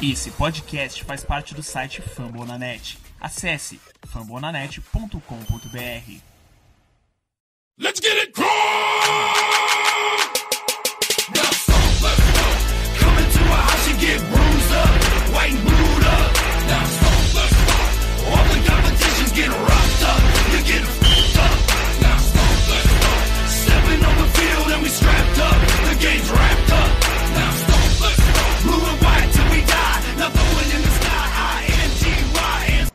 Esse podcast faz parte do site Fambonanet. Acesse fambonanet.com.br. Let's get it! Now let's go. Come into a house and get bruised up, white. Now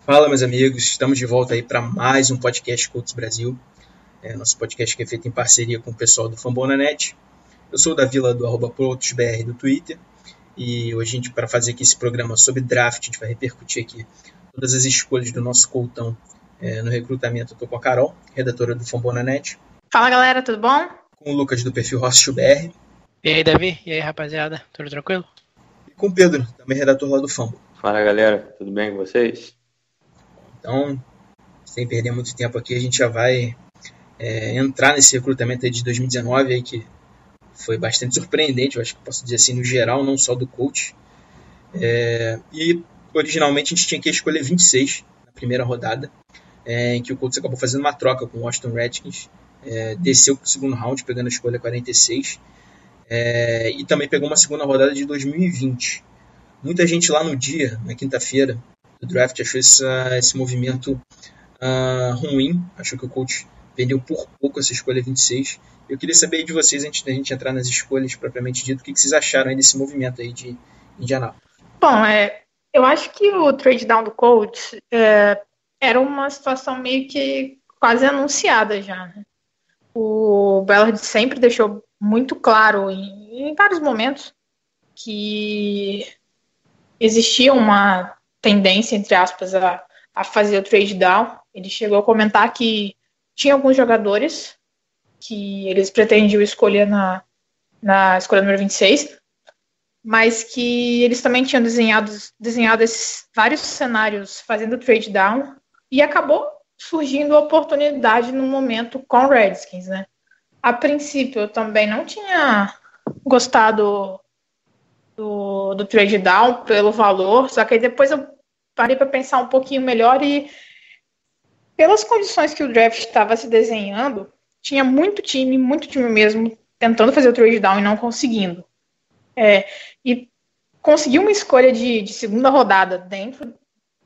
Fala, meus amigos, estamos de volta aí para mais um podcast Colts Brasil. É, nosso podcast que é feito em parceria com o pessoal do Fambonanet. Eu sou o da Vila do arroba do Twitter. E hoje, a gente, para fazer aqui esse programa sobre draft, a gente vai repercutir aqui todas as escolhas do nosso coltão é, no recrutamento. Eu tô com a Carol, redatora do Fambonanet. Fala galera, tudo bom? Com o Lucas do perfil RossBR. E aí, Davi? E aí, rapaziada? Tudo tranquilo? E com o Pedro, também redator lá do Fambo. Fala galera, tudo bem com vocês? Então, sem perder muito tempo aqui, a gente já vai é, entrar nesse recrutamento de 2019 aí que foi bastante surpreendente, eu acho que posso dizer assim no geral, não só do coach. É, e originalmente a gente tinha que escolher 26 na primeira rodada, é, em que o Colts acabou fazendo uma troca com o Washington Redskins, é, desceu para o segundo round, pegando a escolha 46, é, e também pegou uma segunda rodada de 2020. Muita gente lá no dia, na quinta-feira do draft, achou essa, esse movimento uh, ruim, achou que o coach vendeu por pouco essa escolha 26. Eu queria saber de vocês, antes da gente entrar nas escolhas propriamente dito, o que, que vocês acharam desse movimento aí de Indianápolis? Bom, é, eu acho que o trade down do coach é, era uma situação meio que quase anunciada já. Né? O Ballard sempre deixou muito claro em, em vários momentos que existia uma tendência, entre aspas, a, a fazer o trade down. Ele chegou a comentar que tinha alguns jogadores que eles pretendiam escolher na, na escolha número 26, mas que eles também tinham desenhado, desenhado esses vários cenários fazendo trade down e acabou surgindo a oportunidade no momento com o Redskins, né? A princípio eu também não tinha gostado do, do trade down pelo valor, só que aí depois eu parei para pensar um pouquinho melhor e pelas condições que o draft estava se desenhando, tinha muito time, muito time mesmo, tentando fazer o trade down e não conseguindo. É, e conseguir uma escolha de, de, segunda rodada dentro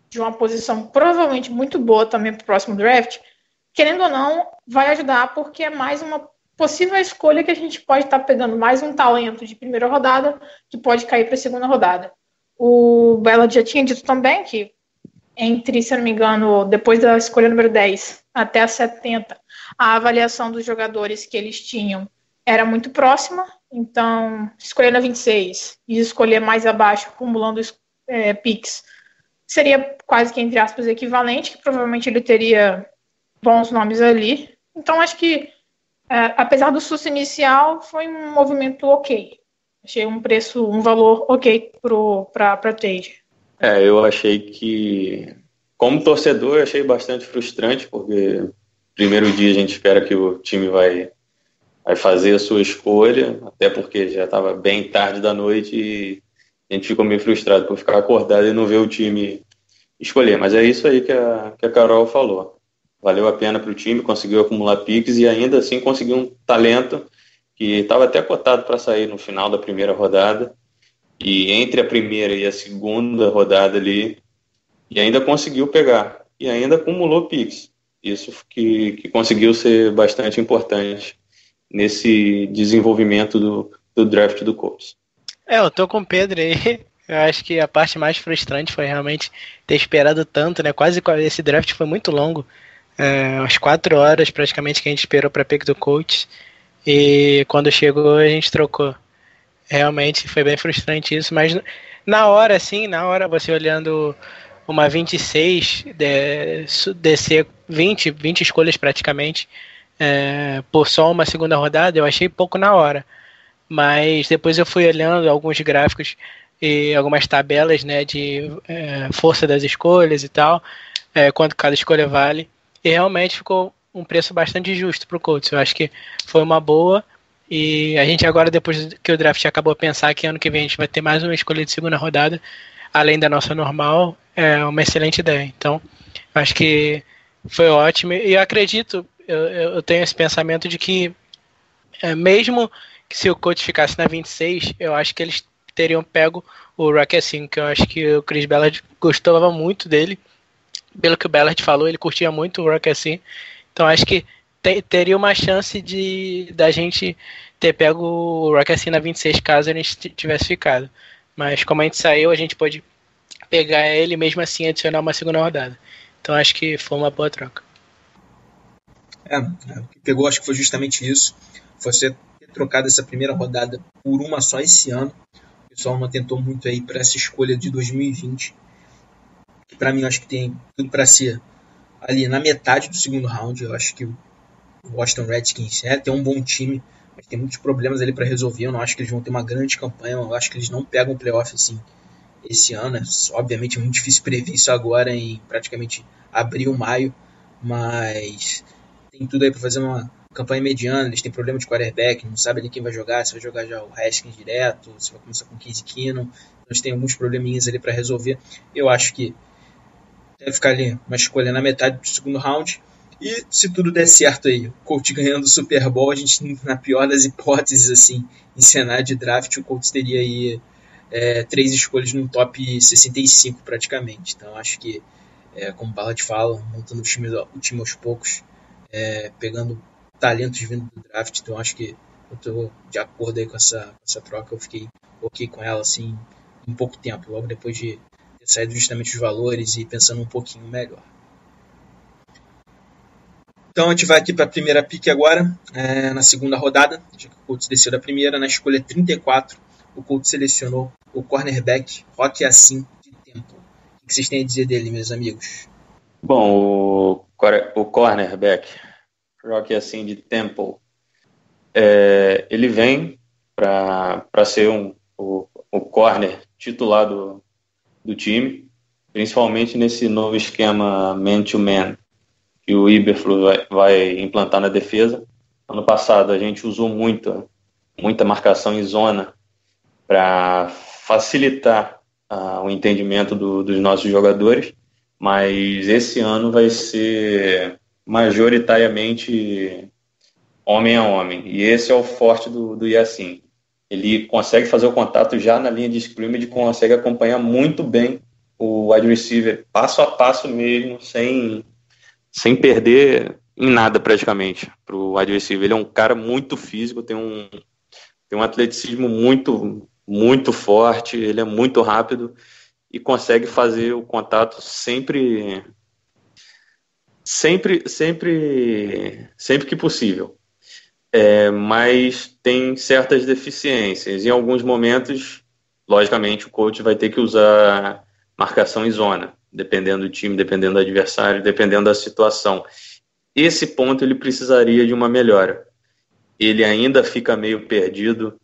de uma posição provavelmente muito boa também para o próximo draft, querendo ou não, vai ajudar porque é mais uma possível escolha que a gente pode estar tá pegando mais um talento de primeira rodada que pode cair para a segunda rodada. O Bella já tinha dito também que entre, se não me engano, depois da escolha número 10 até a 70, a avaliação dos jogadores que eles tinham era muito próxima, então escolher na 26 e escolher mais abaixo, acumulando é, picks, seria quase que, entre aspas, equivalente, que provavelmente ele teria bons nomes ali. Então acho que, é, apesar do susto inicial, foi um movimento ok. Achei um preço, um valor ok para a trade. É, eu achei que, como torcedor, achei bastante frustrante, porque primeiro dia a gente espera que o time vai, vai fazer a sua escolha, até porque já estava bem tarde da noite e a gente ficou meio frustrado por ficar acordado e não ver o time escolher. Mas é isso aí que a, que a Carol falou. Valeu a pena para o time, conseguiu acumular piques e ainda assim conseguiu um talento que estava até cotado para sair no final da primeira rodada e entre a primeira e a segunda rodada ali, e ainda conseguiu pegar, e ainda acumulou picks. Isso que, que conseguiu ser bastante importante nesse desenvolvimento do, do draft do Colts. É, eu tô com o Pedro aí. Eu acho que a parte mais frustrante foi realmente ter esperado tanto, né? Quase esse draft foi muito longo. É, umas quatro horas praticamente que a gente esperou para pick do coach. E quando chegou a gente trocou. Realmente foi bem frustrante isso, mas na hora, assim, na hora você olhando uma 26, de, descer 20, 20 escolhas praticamente, é, por só uma segunda rodada, eu achei pouco na hora. Mas depois eu fui olhando alguns gráficos e algumas tabelas né, de é, força das escolhas e tal, é, quanto cada escolha vale, e realmente ficou um preço bastante justo para o Colts. Eu acho que foi uma boa e a gente agora, depois que o draft acabou, pensar que ano que vem a gente vai ter mais uma escolha de segunda rodada. além da nossa normal, é uma excelente ideia. Então, acho que foi ótimo. E eu acredito, eu, eu tenho esse pensamento de que, é, mesmo que se o coach ficasse na 26, eu acho que eles teriam pego o Rock assim, que eu acho que o Chris Ballard gostava muito dele. Pelo que o Ballard falou, ele curtia muito o Rock assim. Então acho que te, teria uma chance de da gente ter pego o Rock assim na 26 caso a gente tivesse ficado. Mas como a gente saiu, a gente pode pegar ele mesmo assim adicionar uma segunda rodada. Então acho que foi uma boa troca. É, é, o que pegou acho que foi justamente isso. Você ter trocado essa primeira rodada por uma só esse ano. O pessoal não atentou muito aí para essa escolha de 2020. Que para mim eu acho que tem tudo para ser ali na metade do segundo round. Eu acho que o Washington Redskins é, tem um bom time, mas tem muitos problemas ali para resolver. Eu não acho que eles vão ter uma grande campanha. Eu acho que eles não pegam o playoff assim esse ano. É obviamente muito difícil prever isso agora em praticamente abril, maio, mas tem tudo aí para fazer uma campanha mediana. Eles têm problema de quarterback, não sabe ali quem vai jogar, se vai jogar já o Haskins direto, se vai começar com 15 Keenum. Então, eles têm alguns probleminhas ali para resolver. Eu acho que deve ficar ali uma escolha na metade do segundo round. E se tudo der certo aí, o Colts ganhando o Super Bowl, a gente, na pior das hipóteses, assim, em cenário de draft, o Colts teria aí é, três escolhas no top 65 praticamente. Então acho que, é, como o Ballard fala, montando o time, o time aos poucos, é, pegando talentos vindo do draft. Então acho que eu estou de acordo aí com essa, essa troca. Eu fiquei ok com ela assim em pouco tempo, logo depois de saído justamente os valores e pensando um pouquinho melhor. Então a gente vai aqui para a primeira pick agora, é, na segunda rodada, já que o Colts desceu da primeira, na escolha 34, o Colts selecionou o cornerback Rock Assim de Temple. O que vocês têm a dizer dele, meus amigos? Bom, o, o cornerback Rock Assim de Temple, é, ele vem para ser um, o, o corner titular do, do time, principalmente nesse novo esquema man-to-man. -man que o Iberflux vai, vai implantar na defesa. Ano passado a gente usou muito, muita marcação em zona para facilitar uh, o entendimento do, dos nossos jogadores, mas esse ano vai ser majoritariamente homem a homem, e esse é o forte do, do Yassin. Ele consegue fazer o contato já na linha de scrimmage, consegue acompanhar muito bem o wide receiver passo a passo mesmo, sem sem perder em nada praticamente para o adversário. Ele é um cara muito físico, tem um, tem um atleticismo muito, muito forte, ele é muito rápido e consegue fazer o contato sempre sempre sempre sempre que possível é, mas tem certas deficiências em alguns momentos logicamente o coach vai ter que usar marcação em zona dependendo do time, dependendo do adversário, dependendo da situação. Esse ponto ele precisaria de uma melhora. Ele ainda fica meio perdido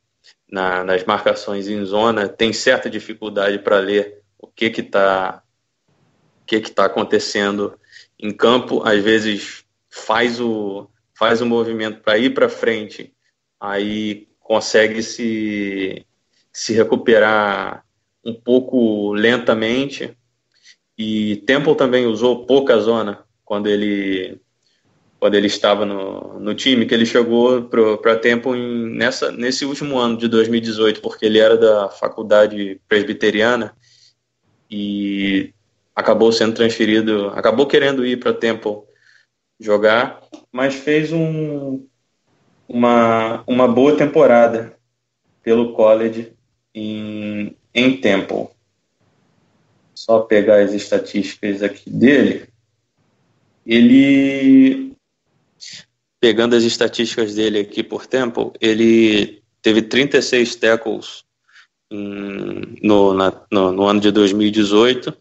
na, nas marcações em zona, tem certa dificuldade para ler o que que está o que que tá acontecendo em campo. Às vezes faz o faz o movimento para ir para frente, aí consegue se se recuperar um pouco lentamente. E Temple também usou pouca zona quando ele quando ele estava no, no time, que ele chegou para Temple em, nessa, nesse último ano de 2018, porque ele era da faculdade presbiteriana e acabou sendo transferido, acabou querendo ir para Temple jogar, mas fez um, uma, uma boa temporada pelo college em, em Temple. Só pegar as estatísticas aqui dele, ele pegando as estatísticas dele aqui por tempo, ele teve 36 tackles no, na, no, no, ano de 2018,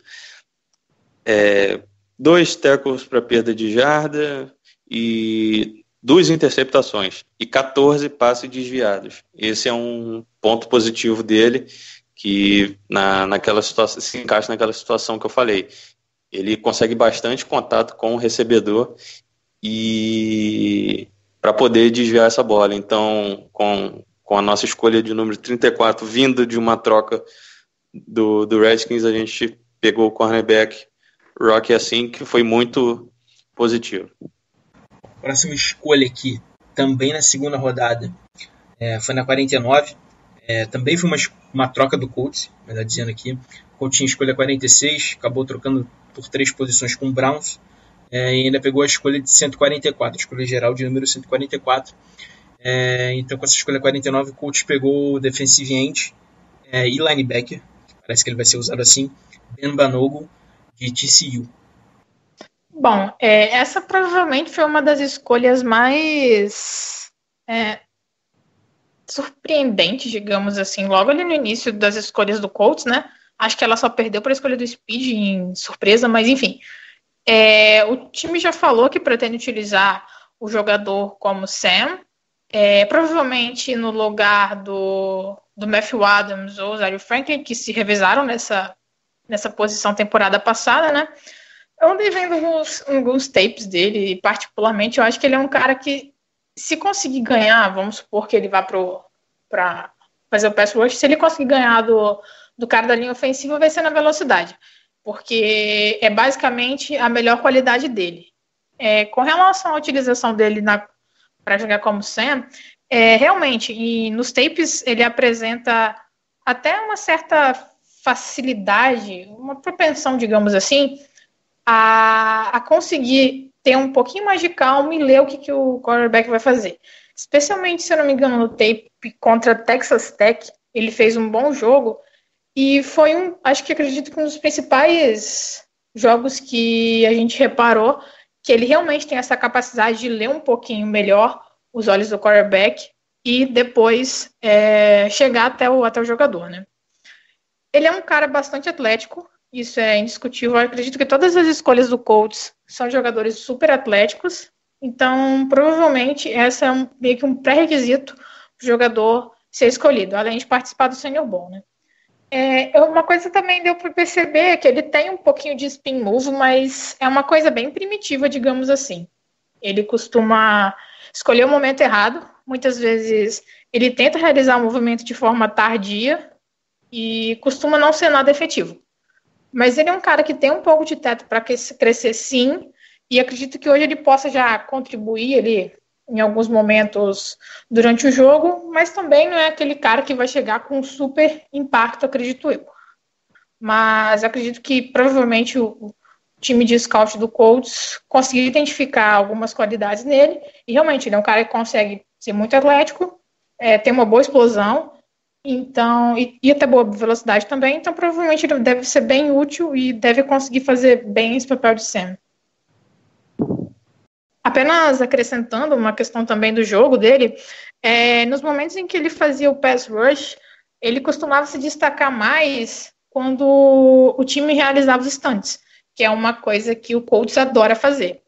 é, dois tackles para perda de jarda e duas interceptações e 14 passes desviados. Esse é um ponto positivo dele que na, naquela situação se encaixa naquela situação que eu falei. Ele consegue bastante contato com o recebedor e para poder desviar essa bola. Então, com, com a nossa escolha de número 34 vindo de uma troca do, do Redskins, a gente pegou o cornerback Rock assim, que foi muito positivo. Próxima escolha aqui, também na segunda rodada, é, foi na 49. É, também foi uma, uma troca do Colts, melhor dizendo aqui. O Colts tinha escolha 46, acabou trocando por três posições com o Browns. É, e ainda pegou a escolha de 144, a escolha geral de número 144. É, então, com essa escolha 49, o Colts pegou o defensive end é, e linebacker, parece que ele vai ser usado assim, Ben Banogo, de TCU. Bom, é, essa provavelmente foi uma das escolhas mais é, surpreendentes, digamos assim, logo ali no início das escolhas do Colts, né? Acho que ela só perdeu para a escolha do Speed em surpresa, mas enfim. É, o time já falou que pretende utilizar o jogador como Sam, é, provavelmente no lugar do, do Matthew Adams ou Zario Franklin, que se revezaram nessa, nessa posição temporada passada, né? Eu andei vendo alguns, alguns tapes dele, e particularmente eu acho que ele é um cara que, se conseguir ganhar, vamos supor que ele vá para fazer o pass rush, se ele conseguir ganhar do, do cara da linha ofensiva, vai ser na velocidade, porque é basicamente a melhor qualidade dele. É, com relação à utilização dele para jogar como Sam, é, realmente, e nos tapes ele apresenta até uma certa facilidade, uma propensão, digamos assim, a, a conseguir ter um pouquinho mais de calma e ler o que, que o quarterback vai fazer. Especialmente, se eu não me engano, no tape contra Texas Tech, ele fez um bom jogo e foi um, acho que acredito que um dos principais jogos que a gente reparou que ele realmente tem essa capacidade de ler um pouquinho melhor os olhos do quarterback e depois é, chegar até o, até o jogador, né? Ele é um cara bastante atlético, isso é indiscutível. Eu acredito que todas as escolhas do Colts são jogadores super atléticos, então provavelmente essa é um, meio que um pré-requisito para o jogador ser escolhido, além de participar do Senior Bowl, né? É, uma coisa também deu para perceber que ele tem um pouquinho de spin move, mas é uma coisa bem primitiva, digamos assim. Ele costuma escolher o momento errado. Muitas vezes ele tenta realizar o movimento de forma tardia e costuma não ser nada efetivo. Mas ele é um cara que tem um pouco de teto para crescer sim, e acredito que hoje ele possa já contribuir ele em alguns momentos durante o jogo, mas também não é aquele cara que vai chegar com super impacto, acredito eu. Mas acredito que provavelmente o time de scout do Colts conseguiu identificar algumas qualidades nele, e realmente ele é um cara que consegue ser muito atlético, é, ter uma boa explosão, então, e, e até boa velocidade também, então provavelmente ele deve ser bem útil e deve conseguir fazer bem esse papel de Sam. Apenas acrescentando uma questão também do jogo dele, é, nos momentos em que ele fazia o pass rush, ele costumava se destacar mais quando o time realizava os stunts, que é uma coisa que o Colts adora fazer.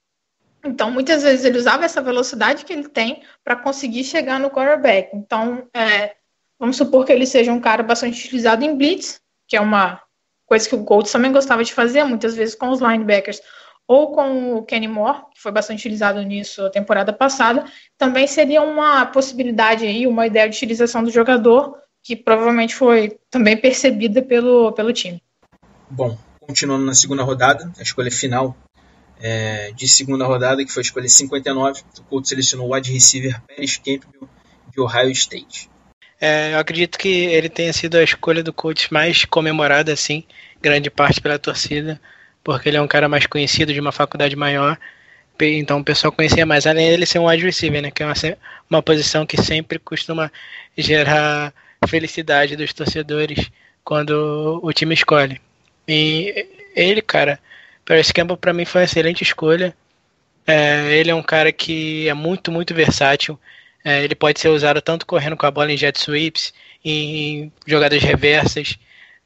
Então, muitas vezes ele usava essa velocidade que ele tem para conseguir chegar no quarterback. Então, é, vamos supor que ele seja um cara bastante utilizado em blitz, que é uma coisa que o Colts também gostava de fazer, muitas vezes com os linebackers ou com o Kenny Moore, que foi bastante utilizado nisso a temporada passada, também seria uma possibilidade aí, uma ideia de utilização do jogador, que provavelmente foi também percebida pelo, pelo time. Bom, continuando na segunda rodada, a escolha final é, de segunda rodada, que foi a escolha 59, o Colts selecionou o wide receiver Paris Campbell de Ohio State. É, eu acredito que ele tenha sido a escolha do Colts mais comemorada, assim, grande parte pela torcida porque ele é um cara mais conhecido de uma faculdade maior, então o pessoal conhecia mais, além dele ser um wide receiver, né, que é uma, uma posição que sempre costuma gerar felicidade dos torcedores quando o time escolhe. E ele, cara, Paris Campbell para mim foi uma excelente escolha. É, ele é um cara que é muito, muito versátil. É, ele pode ser usado tanto correndo com a bola em jet sweeps, em jogadas reversas.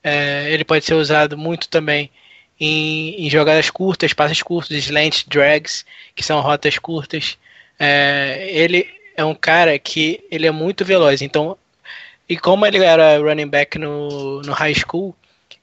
É, ele pode ser usado muito também em, em jogadas curtas, passes curtos, slants, drags, que são rotas curtas. É, ele é um cara que ele é muito veloz. Então, e como ele era running back no, no high school,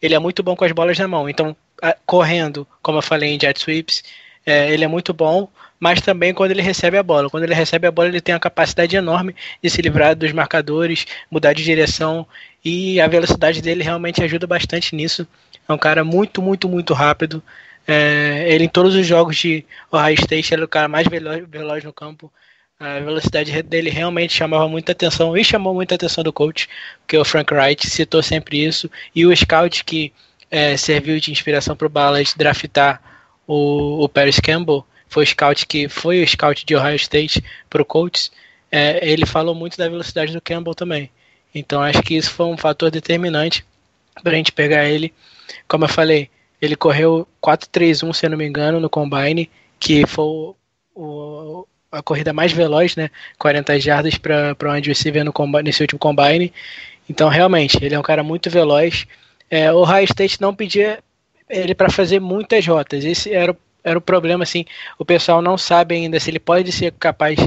ele é muito bom com as bolas na mão. Então, a, correndo, como eu falei em jet sweeps, é, ele é muito bom, mas também quando ele recebe a bola. Quando ele recebe a bola, ele tem uma capacidade enorme de se livrar dos marcadores, mudar de direção e a velocidade dele realmente ajuda bastante nisso. É um cara muito, muito, muito rápido. É, ele em todos os jogos de Ohio State era o cara mais veloz, veloz no campo. A velocidade dele realmente chamava muita atenção e chamou muita atenção do coach, porque o Frank Wright citou sempre isso. E o scout que é, serviu de inspiração para o Ballard draftar o, o Paris Campbell, foi o scout que foi o scout de Ohio State para o coach. É, ele falou muito da velocidade do Campbell também. Então acho que isso foi um fator determinante para a gente pegar ele. Como eu falei, ele correu 4-3-1, se eu não me engano, no Combine, que foi o, a corrida mais veloz, né? 40 jardas para o wide receiver no combine, nesse último combine. Então, realmente, ele é um cara muito veloz. É, o High State não pedia ele para fazer muitas rotas. Esse era o, era o problema, assim. O pessoal não sabe ainda se ele pode ser capaz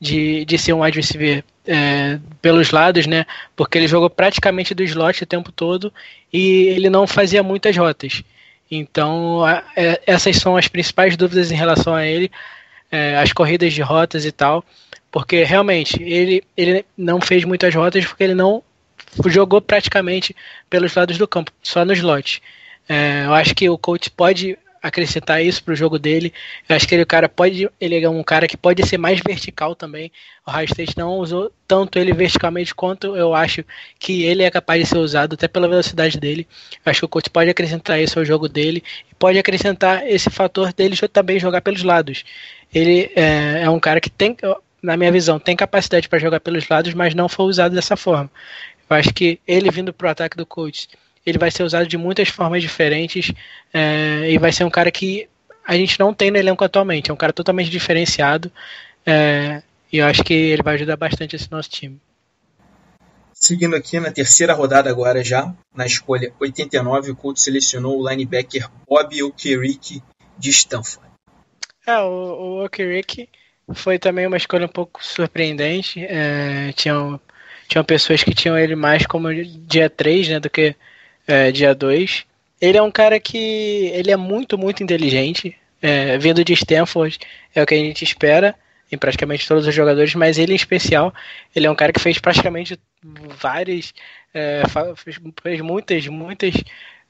de, de ser um wide receiver é, pelos lados, né? Porque ele jogou praticamente do slot o tempo todo e ele não fazia muitas rotas. Então, a, é, essas são as principais dúvidas em relação a ele é, as corridas de rotas e tal, porque realmente ele, ele não fez muitas rotas porque ele não jogou praticamente pelos lados do campo, só no slot. É, eu acho que o coach pode acrescentar isso para o jogo dele. Eu acho que ele, o cara pode, ele é um cara que pode ser mais vertical também. O High State não usou tanto ele verticalmente quanto eu acho que ele é capaz de ser usado, até pela velocidade dele. Eu acho que o coach pode acrescentar isso ao jogo dele e pode acrescentar esse fator dele também jogar pelos lados. Ele é, é um cara que tem, na minha visão, tem capacidade para jogar pelos lados, mas não foi usado dessa forma. Eu acho que ele vindo para o ataque do coach ele vai ser usado de muitas formas diferentes é, e vai ser um cara que a gente não tem no elenco atualmente. É um cara totalmente diferenciado é, e eu acho que ele vai ajudar bastante esse nosso time. Seguindo aqui na terceira rodada agora já, na escolha 89, o Colts selecionou o linebacker Bob Okereke de Stanford. É, o, o Okereke foi também uma escolha um pouco surpreendente. É, tinham, tinham pessoas que tinham ele mais como dia 3 né, do que é, dia 2. Ele é um cara que ele é muito, muito inteligente. É, vindo de Stanford é o que a gente espera em praticamente todos os jogadores, mas ele em especial, ele é um cara que fez praticamente várias, é, fez, fez, muitas, muitas,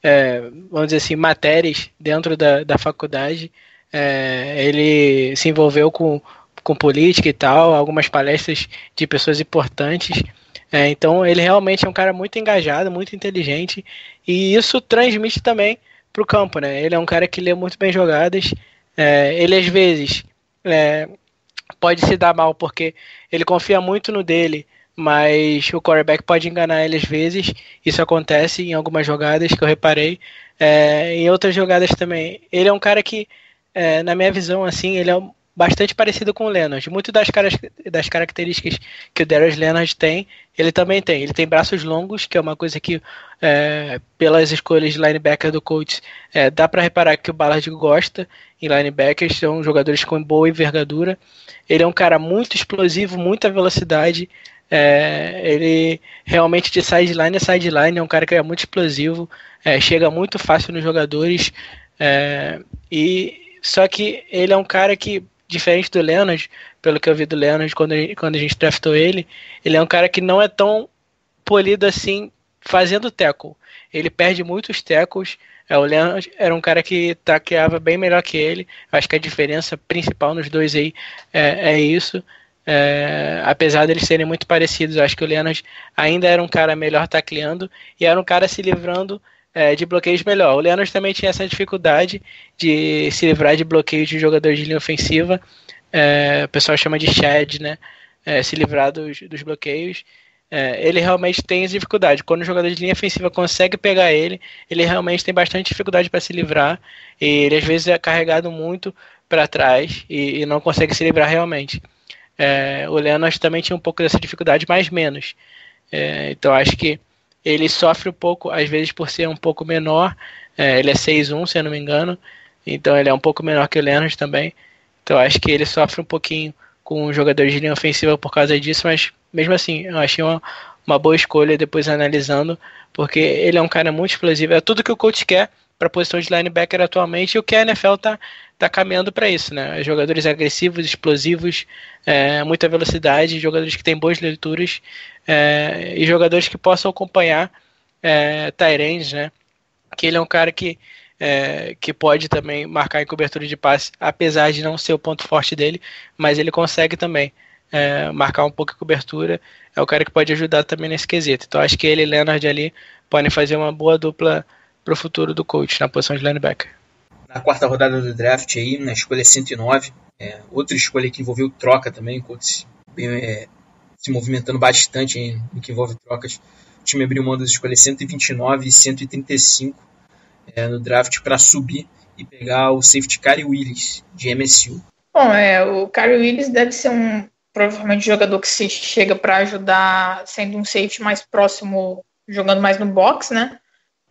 é, vamos dizer assim, matérias dentro da, da faculdade. É, ele se envolveu com, com política e tal, algumas palestras de pessoas importantes. É, então ele realmente é um cara muito engajado, muito inteligente e isso transmite também para o campo, né? Ele é um cara que lê muito bem jogadas. É, ele às vezes é, pode se dar mal porque ele confia muito no dele, mas o quarterback pode enganar ele às vezes. Isso acontece em algumas jogadas que eu reparei. É, em outras jogadas também. Ele é um cara que, é, na minha visão, assim, ele é bastante parecido com o Leonard. Muito das, caras, das características que o Darius Leonard tem, ele também tem. Ele tem braços longos, que é uma coisa que, é, pelas escolhas de linebacker do coach, é, dá para reparar que o Ballard gosta em linebackers, são jogadores com boa envergadura. Ele é um cara muito explosivo, muita velocidade. É, ele realmente de sideline a sideline é um cara que é muito explosivo, é, chega muito fácil nos jogadores. É, e só que ele é um cara que diferente do Leonard, pelo que eu vi do Leonard quando, quando a gente draftou ele, ele é um cara que não é tão polido assim fazendo tackle. Ele perde muitos tackles. É, o Leonard era um cara que taqueava bem melhor que ele. Acho que a diferença principal nos dois aí é, é isso. É, apesar deles serem muito parecidos, acho que o Leonard ainda era um cara melhor tacleando e era um cara se livrando é, de bloqueios melhor. O Leonard também tinha essa dificuldade de se livrar de bloqueios de jogadores de linha ofensiva. É, o pessoal chama de shed, né? É, se livrar dos, dos bloqueios. É, ele realmente tem essa dificuldade. Quando o jogador de linha ofensiva consegue pegar ele, ele realmente tem bastante dificuldade para se livrar. E ele às vezes é carregado muito para trás e, e, não consegue se livrar realmente. É, o Leonard também tinha um pouco dessa dificuldade, mas menos. É, então acho que ele sofre um pouco, às vezes por ser um pouco menor. É, ele é 6'1, se eu não me engano. Então ele é um pouco menor que o Leonard também. Então acho que ele sofre um pouquinho com jogadores de linha ofensiva por causa disso, mas mesmo assim, eu achei uma, uma boa escolha depois analisando, porque ele é um cara muito explosivo. É tudo que o coach quer para a posição de linebacker atualmente e o que a NFL está tá caminhando para isso, né? Jogadores agressivos, explosivos, é, muita velocidade, jogadores que têm boas leituras é, e jogadores que possam acompanhar é, né? Que ele é um cara que, é, que pode também marcar em cobertura de passe, apesar de não ser o ponto forte dele, mas ele consegue também é, marcar um pouco a cobertura. É o cara que pode ajudar também nesse quesito. Então acho que ele e Leonard ali podem fazer uma boa dupla para o futuro do coach na posição de linebacker. Na quarta rodada do draft aí, na escolha 109, é, outra escolha que envolveu troca também, o coach é, se movimentando bastante em, no que envolve trocas. O time abriu mão das escolhas 129 e 135 é, no draft para subir e pegar o safety Kari Willis, de MSU. Bom, é, o Kari Willis deve ser um provavelmente jogador que se chega para ajudar sendo um safety mais próximo, jogando mais no box, né?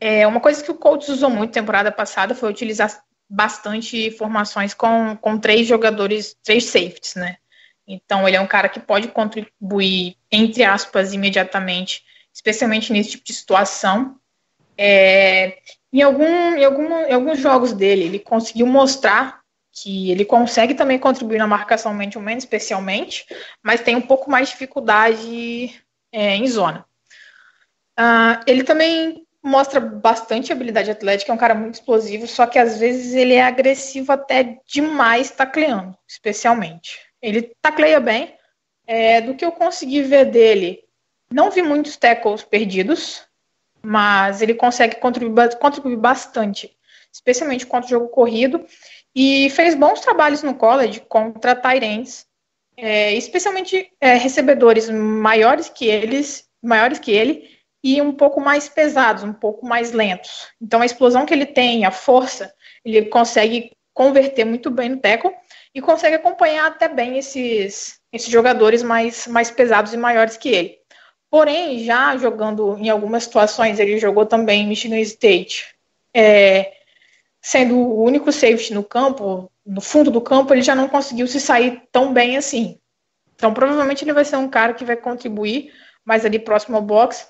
É, uma coisa que o Colts usou muito temporada passada foi utilizar bastante formações com, com três jogadores, três safeties, né? Então ele é um cara que pode contribuir, entre aspas, imediatamente, especialmente nesse tipo de situação. É, em, algum, em, algum, em alguns jogos dele, ele conseguiu mostrar que ele consegue também contribuir na marcação man-to-man, especialmente, mas tem um pouco mais de dificuldade é, em zona. Uh, ele também mostra bastante habilidade atlética, é um cara muito explosivo, só que às vezes ele é agressivo até demais tacleando, especialmente. Ele tacleia bem, é, do que eu consegui ver dele, não vi muitos tackles perdidos, mas ele consegue contribuir, contribuir bastante, especialmente contra o jogo corrido, e fez bons trabalhos no college contra Tyrants, é, especialmente é, recebedores maiores que eles, maiores que ele, e um pouco mais pesados, um pouco mais lentos. Então a explosão que ele tem, a força, ele consegue converter muito bem no tackle e consegue acompanhar até bem esses, esses jogadores mais, mais pesados e maiores que ele. Porém, já jogando em algumas situações, ele jogou também em Michigan State, é, sendo o único safety no campo, no fundo do campo, ele já não conseguiu se sair tão bem assim. Então, provavelmente ele vai ser um cara que vai contribuir mais ali próximo ao box.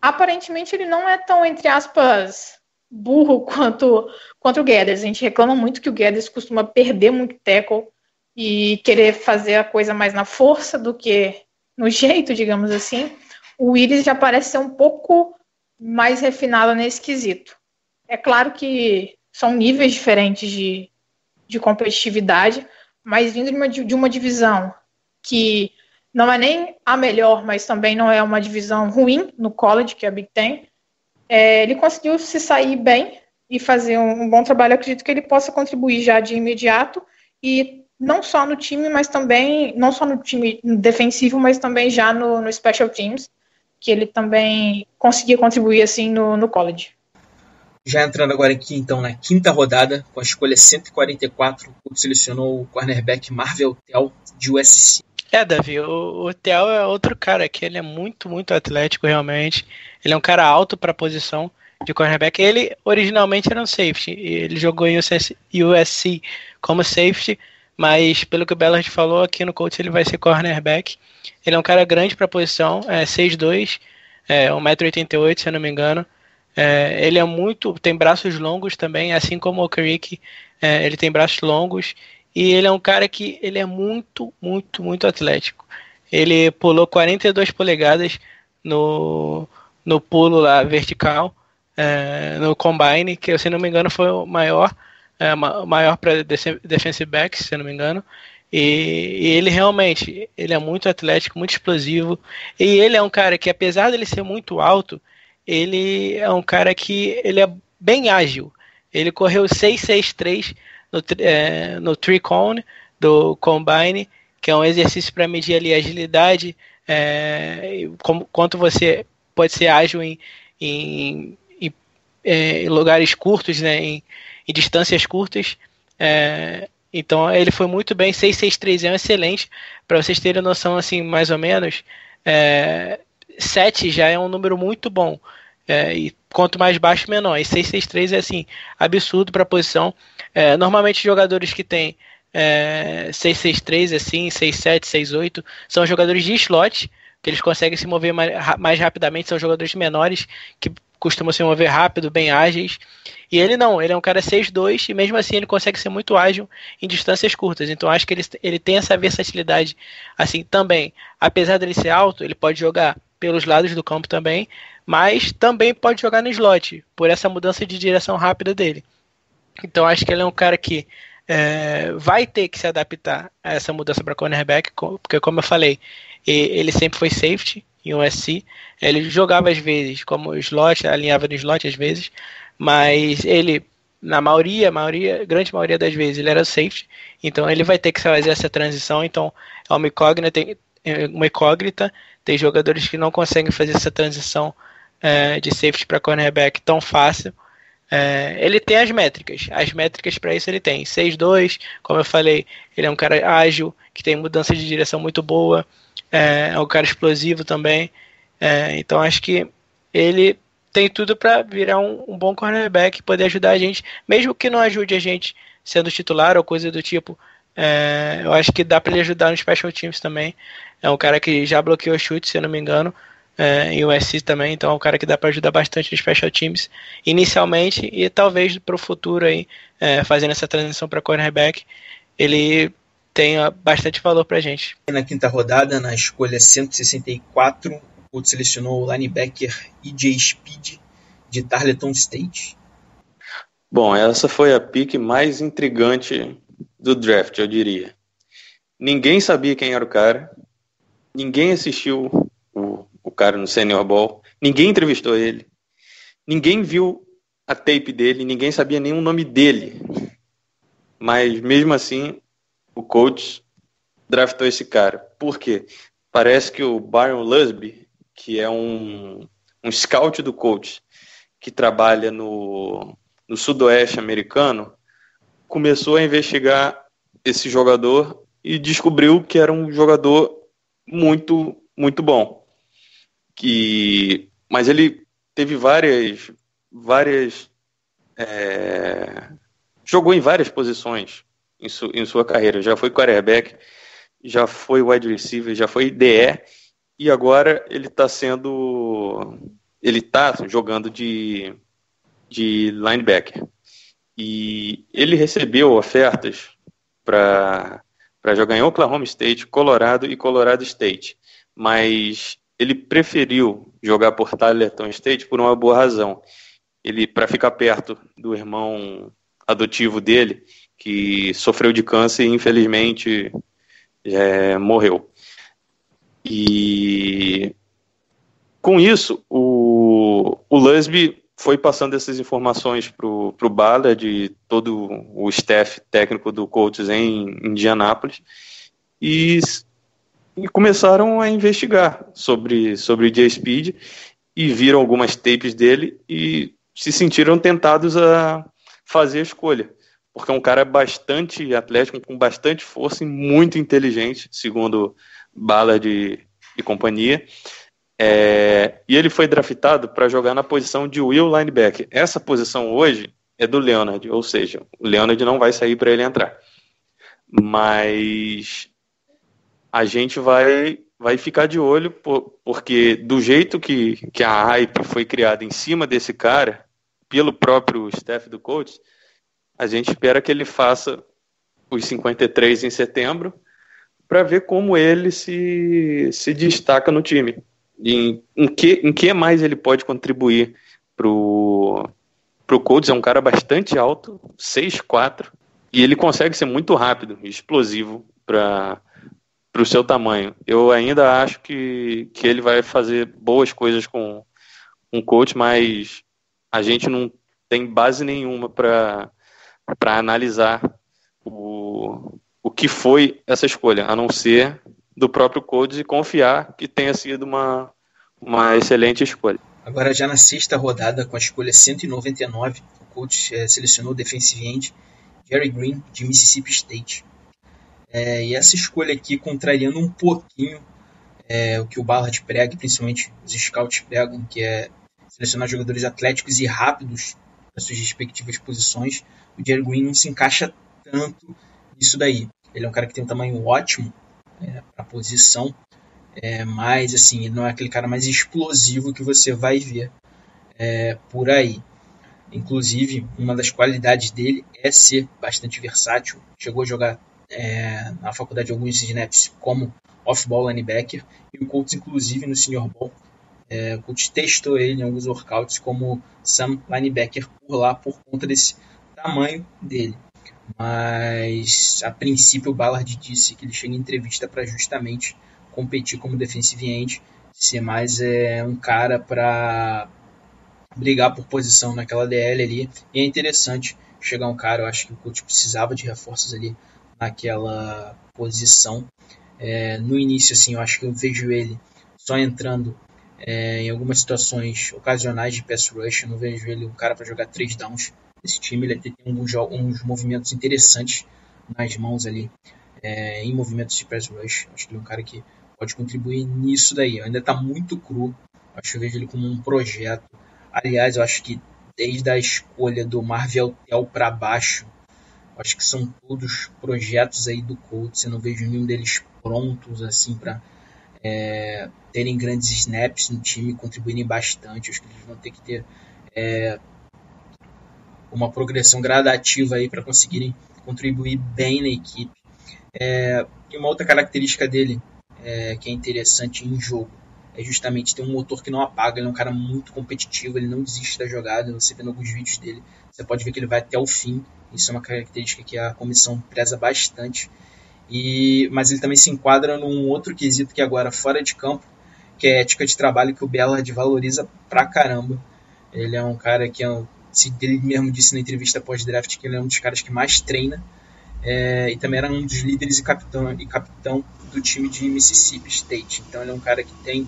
Aparentemente, ele não é tão, entre aspas, burro quanto, quanto o Guedes. A gente reclama muito que o Guedes costuma perder muito tackle e querer fazer a coisa mais na força do que no jeito, digamos assim. O Willis já parece ser um pouco mais refinado nesse quesito. É claro que são níveis diferentes de, de competitividade, mas vindo de uma, de uma divisão que não é nem a melhor, mas também não é uma divisão ruim no college, que a Big Ten, é, ele conseguiu se sair bem e fazer um, um, bom trabalho. Eu acredito que ele possa contribuir já de imediato e não só no time, mas também, não só no time defensivo, mas também já no, no Special Teams, que ele também conseguia contribuir assim no, no college. Já entrando agora aqui então na quinta rodada, com a escolha 144, o selecionou o cornerback Marvel Tell de USC. É, Davi, o, o Theo é outro cara que ele é muito, muito atlético realmente. Ele é um cara alto para a posição de cornerback. Ele originalmente era um safety. Ele jogou em USC como safety, mas pelo que o Bellard falou aqui no coach ele vai ser cornerback. Ele é um cara grande para a posição, é 6'2", é 1,88m se eu não me engano. É, ele é muito. tem braços longos também, assim como o Creek, é, ele tem braços longos. E ele é um cara que ele é muito, muito, muito atlético. Ele pulou 42 polegadas no, no pulo lá vertical, é, no combine, que se não me engano foi o maior, é, maior para defensive backs, se não me engano. E, e, ele realmente, ele é muito atlético, muito explosivo. E ele é um cara que, apesar dele ser muito alto, ele é um cara que ele é bem ágil. Ele correu 663 no, é, no tree cone do combine, que é um exercício para medir ali a agilidade, é, como, quanto você pode ser ágil em, em, em, é, em lugares curtos, né, em, em distâncias curtas. É, então ele foi muito bem, 663 é um excelente. Para vocês terem noção, assim, mais ou menos, é, 7 já é um número muito bom. É, e quanto mais baixo, menor. E 663 é assim, absurdo para a posição. É, normalmente jogadores que têm é, 663, assim, 67, 68, são jogadores de slot, que eles conseguem se mover mais, mais rapidamente, são jogadores menores que costumam se mover rápido, bem ágeis. E ele não, ele é um cara 6'2 e mesmo assim ele consegue ser muito ágil em distâncias curtas. Então acho que ele, ele tem essa versatilidade assim também. Apesar dele ser alto, ele pode jogar pelos lados do campo também, mas também pode jogar no slot, por essa mudança de direção rápida dele. Então acho que ele é um cara que é, vai ter que se adaptar a essa mudança para cornerback, porque como eu falei, ele sempre foi safety em USC, ele jogava às vezes como slot, alinhava no slot às vezes, mas ele na maioria, maioria, grande maioria das vezes ele era safety, então ele vai ter que fazer essa transição, então é uma incógnita, é uma incógnita. Tem jogadores que não conseguem fazer essa transição é, de safety para cornerback tão fácil. É, ele tem as métricas, as métricas para isso ele tem. 6-2, como eu falei, ele é um cara ágil, que tem mudança de direção muito boa, é, é um cara explosivo também. É, então acho que ele tem tudo para virar um, um, bom cornerback, poder ajudar a gente, mesmo que não ajude a gente sendo titular ou coisa do tipo. É, eu acho que dá para ele ajudar no special teams também. É um cara que já bloqueou chute, se eu não me engano é, em USC também, então é um cara que dá para ajudar bastante nos special teams inicialmente e talvez para o futuro aí, é, fazendo essa transição para cornerback, ele tenha bastante valor para gente. Na quinta rodada, na escolha 164, o Colts selecionou o linebacker EJ Speed de Tarleton State. Bom, essa foi a pique mais intrigante do draft, eu diria. Ninguém sabia quem era o cara, ninguém assistiu cara no Senior Ball. Ninguém entrevistou ele. Ninguém viu a tape dele, ninguém sabia nem o nome dele. Mas mesmo assim, o coach draftou esse cara. Por quê? Parece que o Byron Lusby, que é um, um scout do coach, que trabalha no, no sudoeste americano, começou a investigar esse jogador e descobriu que era um jogador muito, muito bom que mas ele teve várias várias é, jogou em várias posições em, su, em, sua carreira. Já foi quarterback já foi wide receiver já foi DE e agora ele está sendo ele está jogando de de linebacker. E ele recebeu ofertas para para jogar em Oklahoma State, Colorado e Colorado State, mas ele preferiu jogar por Tarleton State por uma boa razão. Ele para ficar perto do irmão adotivo dele, que sofreu de câncer e infelizmente é, morreu. E com isso, o, o Lusby foi passando essas informações para o Ballard e todo o staff técnico do Colts em Indianápolis e e começaram a investigar sobre, sobre J-Speed e viram algumas tapes dele e se sentiram tentados a fazer a escolha. Porque é um cara bastante atlético, com bastante força e muito inteligente, segundo Ballard e, e companhia. É, e ele foi draftado para jogar na posição de Will Linebacker. Essa posição hoje é do Leonard, ou seja, o Leonard não vai sair para ele entrar. Mas a gente vai vai ficar de olho, porque do jeito que, que a hype foi criada em cima desse cara, pelo próprio staff do coach, a gente espera que ele faça os 53 em setembro, para ver como ele se, se destaca no time. Em, em, que, em que mais ele pode contribuir pro, pro Colts. É um cara bastante alto, 6'4", e ele consegue ser muito rápido, explosivo para para o seu tamanho. Eu ainda acho que, que ele vai fazer boas coisas com um coach, mas a gente não tem base nenhuma para analisar o, o que foi essa escolha, a não ser do próprio coach e confiar que tenha sido uma, uma excelente escolha. Agora, já na sexta rodada, com a escolha 199, o coach é, selecionou o defensive end Jerry Green, de Mississippi State. É, e essa escolha aqui, contrariando um pouquinho é, o que o Ballard prega, principalmente os scouts pregam, que é selecionar jogadores atléticos e rápidos para suas respectivas posições, o Jerry Green não se encaixa tanto nisso daí. Ele é um cara que tem um tamanho ótimo é, para a posição, é, mas assim, ele não é aquele cara mais explosivo que você vai ver é, por aí. Inclusive, uma das qualidades dele é ser bastante versátil. Chegou a jogar é, na faculdade alguns snaps como off-ball linebacker, e o Colts, inclusive, no Senior Bowl, é, o Colts testou ele em alguns workouts como Sam linebacker por lá, por conta desse tamanho dele. Mas, a princípio, o Ballard disse que ele chega em entrevista para justamente competir como defensive end, ser mais é, um cara para brigar por posição naquela DL ali. E é interessante chegar um cara, eu acho que o coach precisava de reforços ali naquela posição. É, no início, assim, eu acho que eu vejo ele só entrando é, em algumas situações ocasionais de pass rush. Eu não vejo ele um cara para jogar três downs. Esse time ele tem alguns, uns movimentos interessantes nas mãos ali, é, em movimentos de pass rush. Acho que ele é um cara que pode contribuir nisso daí. Ainda está muito cru. Acho que eu vejo ele como um projeto. Aliás, eu acho que desde a escolha do Marvel Tel para baixo, acho que são todos projetos aí do Colts. Eu não vejo nenhum deles prontos assim para é, terem grandes snaps no time, contribuírem bastante. Acho que eles vão ter que ter é, uma progressão gradativa aí para conseguirem contribuir bem na equipe. É, e uma outra característica dele é, que é interessante em jogo é justamente ter um motor que não apaga. Ele é um cara muito competitivo, ele não desiste da jogada. Você vendo alguns vídeos dele, você pode ver que ele vai até o fim. Isso é uma característica que a comissão preza bastante. E, mas ele também se enquadra num outro quesito que agora fora de campo, que é a ética de trabalho que o Bellard valoriza pra caramba. Ele é um cara que é se ele mesmo disse na entrevista pós-draft que ele é um dos caras que mais treina é, e também era um dos líderes e capitão, e capitão do time de Mississippi State. Então ele é um cara que tem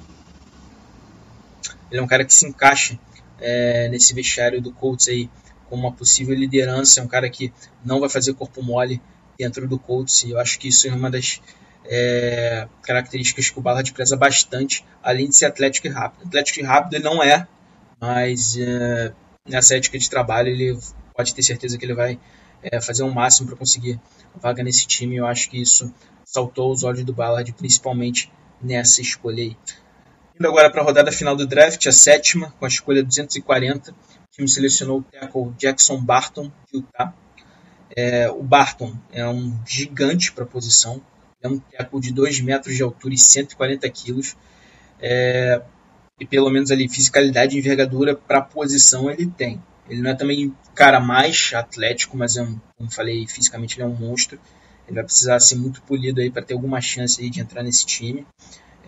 ele é um cara que se encaixa é, nesse vestiário do Colts aí como uma possível liderança, é um cara que não vai fazer corpo mole dentro do Colts, e eu acho que isso é uma das é, características que o Ballard preza bastante, além de ser atlético e rápido. Atlético e rápido ele não é, mas é, nessa ética de trabalho ele pode ter certeza que ele vai é, fazer o máximo para conseguir vaga nesse time. Eu acho que isso saltou os olhos do Ballard, principalmente nessa escolha aí. Indo agora para a rodada final do draft, a sétima, com a escolha 240. O time selecionou o tackle Jackson Barton, de Utah. É, o Barton é um gigante para a posição. É um tackle de 2 metros de altura e 140 quilos. É, e pelo menos ali, fisicalidade e envergadura para a posição ele tem. Ele não é também cara mais atlético, mas é um, como falei, fisicamente ele é um monstro. Ele vai precisar ser muito polido aí para ter alguma chance aí de entrar nesse time.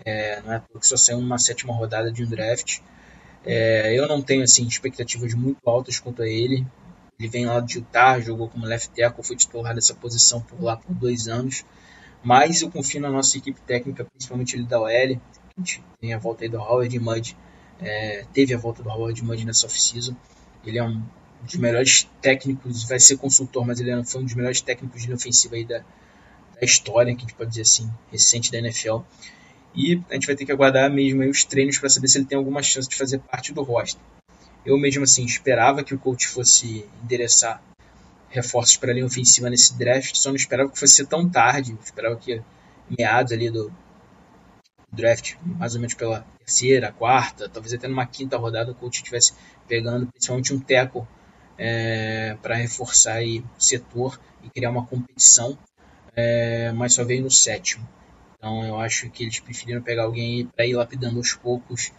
É, não é porque só saiu uma sétima rodada de um draft. É, eu não tenho assim expectativas muito altas quanto a ele. Ele vem lá de Utah, jogou como left tackle, foi titular dessa posição por lá por dois anos. Mas eu confio na nossa equipe técnica, principalmente ele da OL. A gente tem a volta aí do Howard Mudd. É, teve a volta do Howard Mudd nessa off-season. Ele é um dos melhores técnicos, vai ser consultor, mas ele foi um dos melhores técnicos de ofensiva aí da, da história, que a gente pode dizer assim, recente da NFL. E a gente vai ter que aguardar mesmo os treinos para saber se ele tem alguma chance de fazer parte do roster. Eu mesmo assim esperava que o coach fosse endereçar reforços para a linha ofensiva nesse draft, só não esperava que fosse tão tarde, esperava que meados ali do draft, mais ou menos pela terceira, quarta, talvez até numa quinta rodada o coach estivesse pegando principalmente um teco é, para reforçar aí o setor e criar uma competição, é, mas só veio no sétimo. Então eu acho que eles preferiram pegar alguém para ir lapidando aos poucos.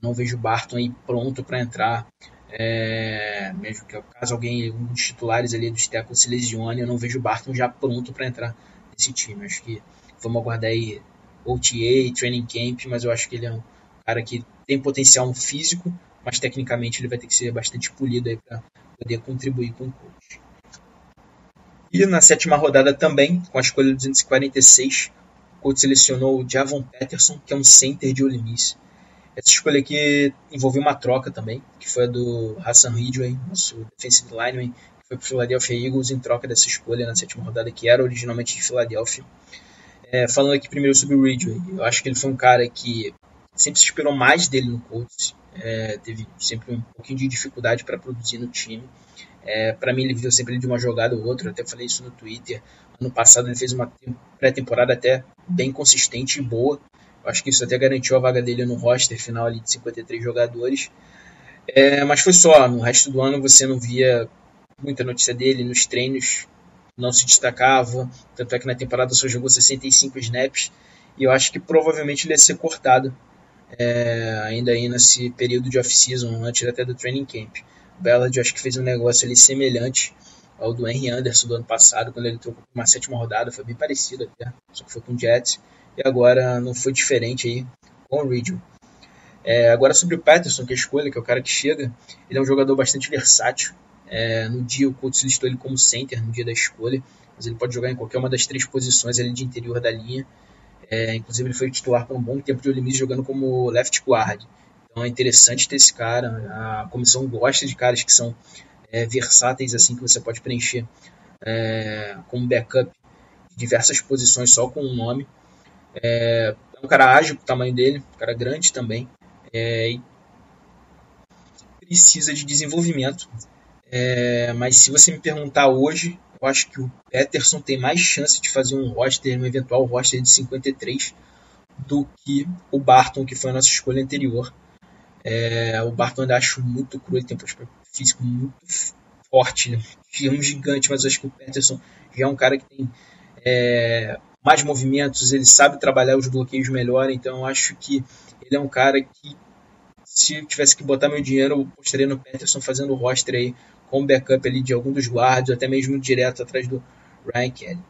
não vejo o Barton aí pronto para entrar. É, mesmo que caso alguém, um dos titulares ali do Steco se lesione, eu não vejo o Barton já pronto para entrar nesse time. Acho que vamos aguardar aí OTA, Training Camp, mas eu acho que ele é um cara que tem potencial físico, mas tecnicamente ele vai ter que ser bastante polido aí para poder contribuir com o coach. E na sétima rodada também, com a escolha 246, coach selecionou o Javon Peterson, que é um center de Ole Miss. Essa escolha aqui envolveu uma troca também, que foi a do Hassan Ridgway, nosso defensive lineman, que foi para o Philadelphia Eagles em troca dessa escolha na sétima rodada, que era originalmente de Filadélfia. É, falando aqui primeiro sobre o Ridgway, eu acho que ele foi um cara que sempre se esperou mais dele no Colts, é, teve sempre um pouquinho de dificuldade para produzir no time. É, para mim, ele viu sempre de uma jogada ou outra, eu até falei isso no Twitter. Ano passado, ele fez uma pré-temporada até bem consistente e boa. Eu acho que isso até garantiu a vaga dele no roster final ali de 53 jogadores. É, mas foi só, no resto do ano você não via muita notícia dele nos treinos. não se destacava, tanto é que na temporada só jogou 65 snaps, e eu acho que provavelmente ele ia ser cortado é, ainda aí nesse período de off-season, antes até do training camp. Ballard acho que fez um negócio ali semelhante ao do Henry Anderson do ano passado, quando ele trocou uma sétima rodada, foi bem parecido até, só que foi com o Jets, e agora não foi diferente aí com o Ridgew. É, agora sobre o Patterson, que é a escolha, que é o cara que chega, ele é um jogador bastante versátil. É, no dia o Colts listou ele como center no dia da escolha, mas ele pode jogar em qualquer uma das três posições ali de interior da linha. É, inclusive ele foi titular por um bom tempo de Ole Miss jogando como left guard. É interessante ter esse cara. A comissão gosta de caras que são é, versáteis assim que você pode preencher é, como backup de diversas posições só com um nome. É, é um cara ágil, o tamanho dele, um cara grande também. É, e precisa de desenvolvimento. É, mas se você me perguntar hoje, eu acho que o Peterson tem mais chance de fazer um roster, um eventual roster de 53, do que o Barton, que foi a nossa escolha anterior. É, o Barton ainda acho muito cru, ele tem um físico muito forte, né? é um gigante, mas acho que o Peterson já é um cara que tem é, mais movimentos, ele sabe trabalhar os bloqueios melhor, então eu acho que ele é um cara que, se eu tivesse que botar meu dinheiro, eu postaria no Peterson fazendo o roster aí com backup ali de algum dos guardas, até mesmo direto atrás do Ryan Kelly.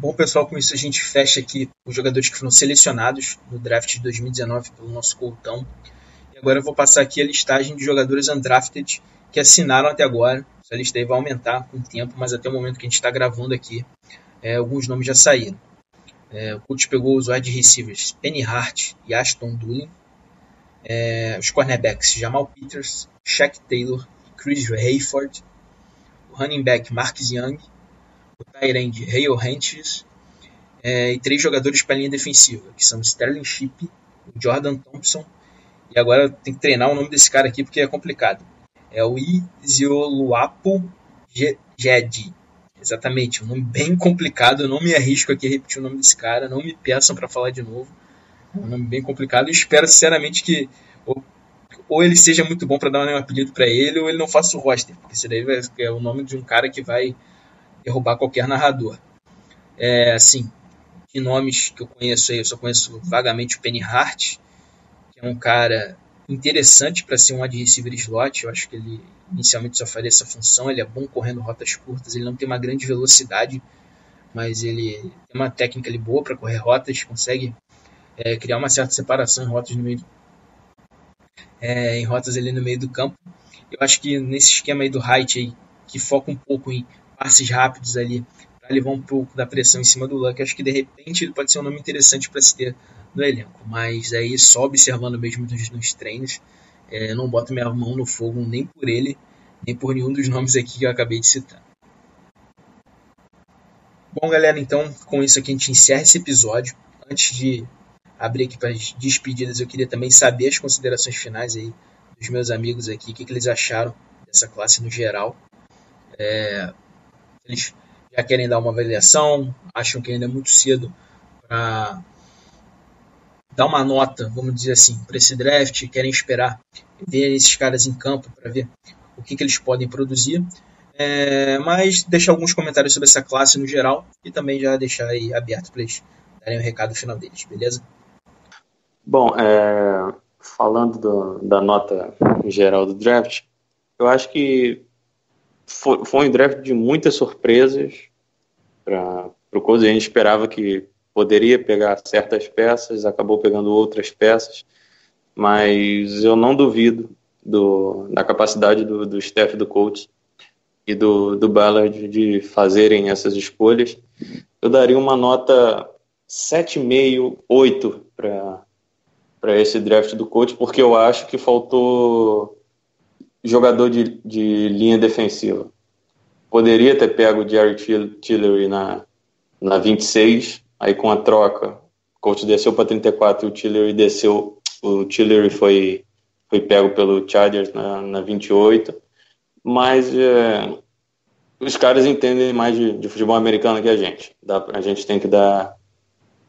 Bom, pessoal, com isso a gente fecha aqui os jogadores que foram selecionados no draft de 2019 pelo nosso Coltão. E agora eu vou passar aqui a listagem de jogadores undrafted que assinaram até agora. Essa lista aí vai aumentar com o tempo, mas até o momento que a gente está gravando aqui, é, alguns nomes já saíram. É, o Colts pegou os wide receivers Penny Hart e Ashton Doolin. É, os cornerbacks Jamal Peters, Shaq Taylor, Chris Hayford. O running back Marcus Young. O end Hale Hentges. É, e três jogadores para a linha defensiva, que são Sterling Ship, Jordan Thompson. E agora tem que treinar o nome desse cara aqui porque é complicado. É o Izioluapo Jedi. Exatamente, um nome bem complicado. Não me arrisco aqui a repetir o nome desse cara. Não me peçam para falar de novo. É um nome bem complicado. Espero sinceramente que ou, ou ele seja muito bom para dar um apelido para ele, ou ele não faça o roster, porque esse daí vai, é o nome de um cara que vai derrubar qualquer narrador. É, assim, de nomes que eu conheço aí, eu só conheço vagamente o Penny Hart, que é um cara interessante para ser um wide receiver slot. Eu acho que ele inicialmente só faria essa função. Ele é bom correndo rotas curtas, ele não tem uma grande velocidade, mas ele tem uma técnica ali boa para correr rotas, consegue é, criar uma certa separação em rotas no meio, é, em rotas ali no meio do campo. Eu acho que nesse esquema aí do Height aí, que foca um pouco em passes rápidos ali, para levar um pouco da pressão em cima do Luck, acho que de repente ele pode ser um nome interessante para se ter no elenco. Mas aí só observando mesmo nos, nos treinos, é, não boto minha mão no fogo nem por ele, nem por nenhum dos nomes aqui que eu acabei de citar. Bom, galera, então com isso aqui a gente encerra esse episódio. Antes de abrir aqui para as despedidas, eu queria também saber as considerações finais aí dos meus amigos aqui, o que, que eles acharam dessa classe no geral. É, eles já querem dar uma avaliação, acham que ainda é muito cedo para dar uma nota, vamos dizer assim, para esse draft, querem esperar ver esses caras em campo para ver o que, que eles podem produzir. É, mas deixar alguns comentários sobre essa classe no geral e também já deixar aí aberto para eles darem o um recado final deles, beleza? Bom, é, falando do, da nota geral do draft, eu acho que foi, foi um draft de muitas surpresas para o Coisa. A gente esperava que poderia pegar certas peças, acabou pegando outras peças, mas eu não duvido do, da capacidade do, do staff do coach e do, do Ballard de fazerem essas escolhas. Eu daria uma nota 7,5, 8 para esse draft do coach, porque eu acho que faltou jogador de, de linha defensiva. Poderia ter pego o Jerry Tillery na, na 26, Aí com a troca, o coach desceu para 34 e o Tillery desceu. O Tillery foi, foi pego pelo Chargers na, na 28. Mas é, os caras entendem mais de, de, futebol americano que a gente. Dá, a gente tem que dar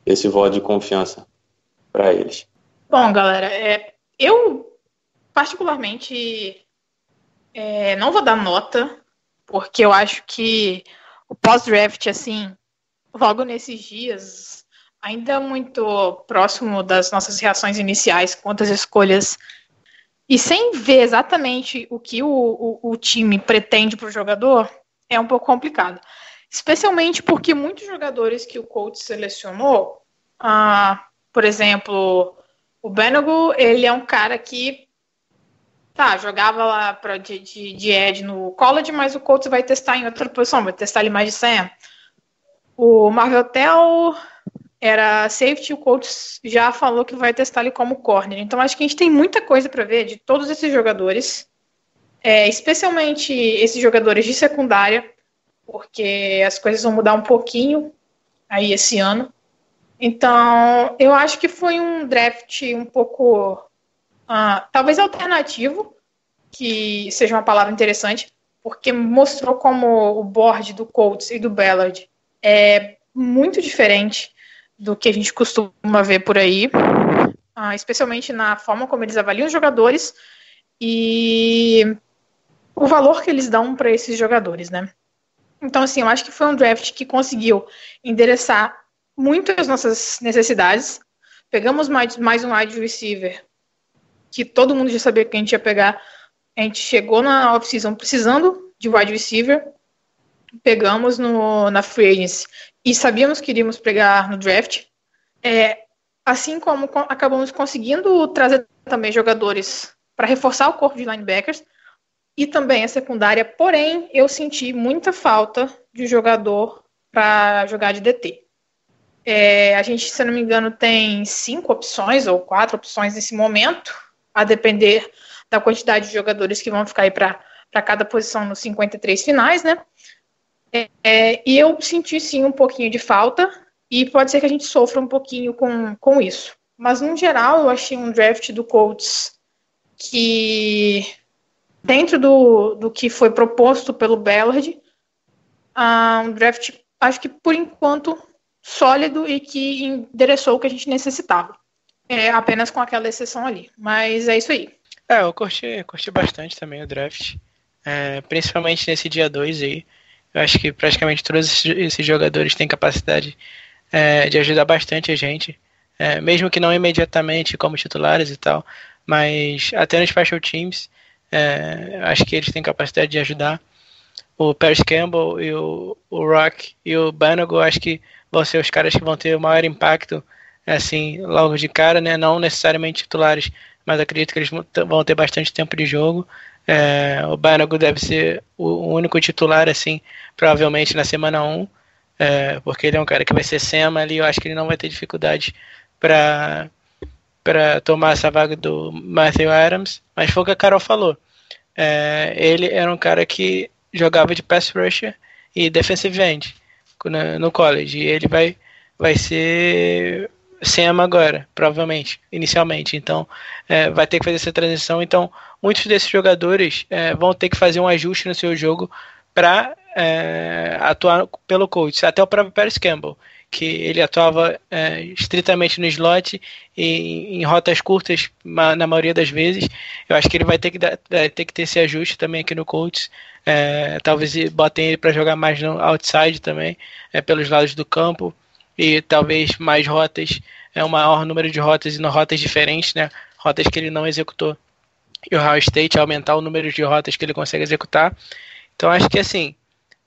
esse voto de confiança para eles. Bom, galera, é, eu particularmente é, não vou dar nota porque eu acho que o pós-draft, assim, logo nesses dias, ainda muito próximo das nossas reações iniciais quanto às escolhas, e sem ver exatamente o que o, o, o time pretende para o jogador, é um pouco complicado. Especialmente porque muitos jogadores que o coach selecionou, ah, por exemplo, o Benago, ele é um cara que tá, jogava lá pra, de, de, de Ed no college, mas o coach vai testar em outra posição, vai testar ele mais de 100. O Marvel Tell era safety, o coach já falou que vai testar ele como corner. Então acho que a gente tem muita coisa para ver de todos esses jogadores, é, especialmente esses jogadores de secundária, porque as coisas vão mudar um pouquinho aí esse ano. Então eu acho que foi um draft um pouco, uh, talvez alternativo, que seja uma palavra interessante, porque mostrou como o board do Colts e do Ballard é muito diferente do que a gente costuma ver por aí, uh, especialmente na forma como eles avaliam os jogadores e o valor que eles dão para esses jogadores, né? Então, assim, eu acho que foi um draft que conseguiu endereçar muito as nossas necessidades. Pegamos mais, mais um wide receiver que todo mundo já sabia que a gente ia pegar. A gente chegou na off-season precisando de wide receiver. Pegamos no, na free agency e sabíamos que iríamos pegar no draft. É, assim como acabamos conseguindo trazer também jogadores para reforçar o corpo de linebackers e também a secundária. Porém, eu senti muita falta de jogador para jogar de DT. É, a gente, se não me engano, tem cinco opções ou quatro opções nesse momento, a depender da quantidade de jogadores que vão ficar aí para cada posição nos 53 finais, né? É, e eu senti sim um pouquinho de falta, e pode ser que a gente sofra um pouquinho com, com isso. Mas, no geral, eu achei um draft do Colts que, dentro do, do que foi proposto pelo Ballard, uh, um draft, acho que por enquanto, sólido e que endereçou o que a gente necessitava. É, apenas com aquela exceção ali. Mas é isso aí. É, eu curti, curti bastante também o draft. É, principalmente nesse dia 2 aí. Eu acho que praticamente todos esses jogadores têm capacidade é, de ajudar bastante a gente. É, mesmo que não imediatamente como titulares e tal, mas até nos special teams, é, acho que eles têm capacidade de ajudar. O Paris Campbell e o, o Rock e o Banago, acho que vão ser os caras que vão ter o maior impacto, assim, logo de cara, né? Não necessariamente titulares, mas acredito que eles vão ter bastante tempo de jogo. É, o Banago deve ser o único titular, assim, provavelmente na semana 1, é, porque ele é um cara que vai ser SEMA ali, eu acho que ele não vai ter dificuldade para para tomar essa vaga do Matthew Adams, mas foi o que a Carol falou. É, ele era um cara que jogava de pass rusher e defensive end no college. E ele vai, vai ser SEMA agora, provavelmente, inicialmente. Então, é, vai ter que fazer essa transição. Então, muitos desses jogadores é, vão ter que fazer um ajuste no seu jogo para é, atuar pelo coach. Até o próprio Paris Campbell, que ele atuava é, estritamente no slot e em rotas curtas na maioria das vezes. Eu acho que ele vai ter que, dar, ter, que ter esse ajuste também aqui no coach. É, talvez botem ele para jogar mais no outside também, é, pelos lados do campo e talvez mais rotas, é um maior número de rotas e rotas diferentes, né? Rotas que ele não executou. E o Ohio State aumentar o número de rotas que ele consegue executar. Então acho que assim,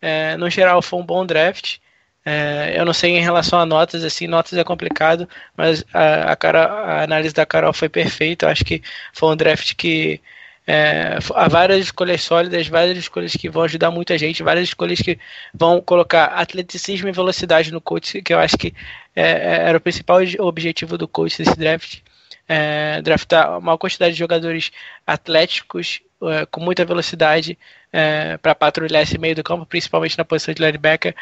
é, no geral foi um bom draft. É, eu não sei em relação a notas, assim, notas é complicado, mas a, a, a análise da Carol foi perfeita. Eu acho que foi um draft que é, há várias escolhas sólidas, várias escolhas que vão ajudar muita gente, várias escolhas que vão colocar atleticismo e velocidade no coach, que eu acho que é, é era o principal objetivo do coach desse draft. É, draftar uma quantidade de jogadores atléticos é, com muita velocidade é, para patrulhar esse meio do campo, principalmente na posição de linebacker.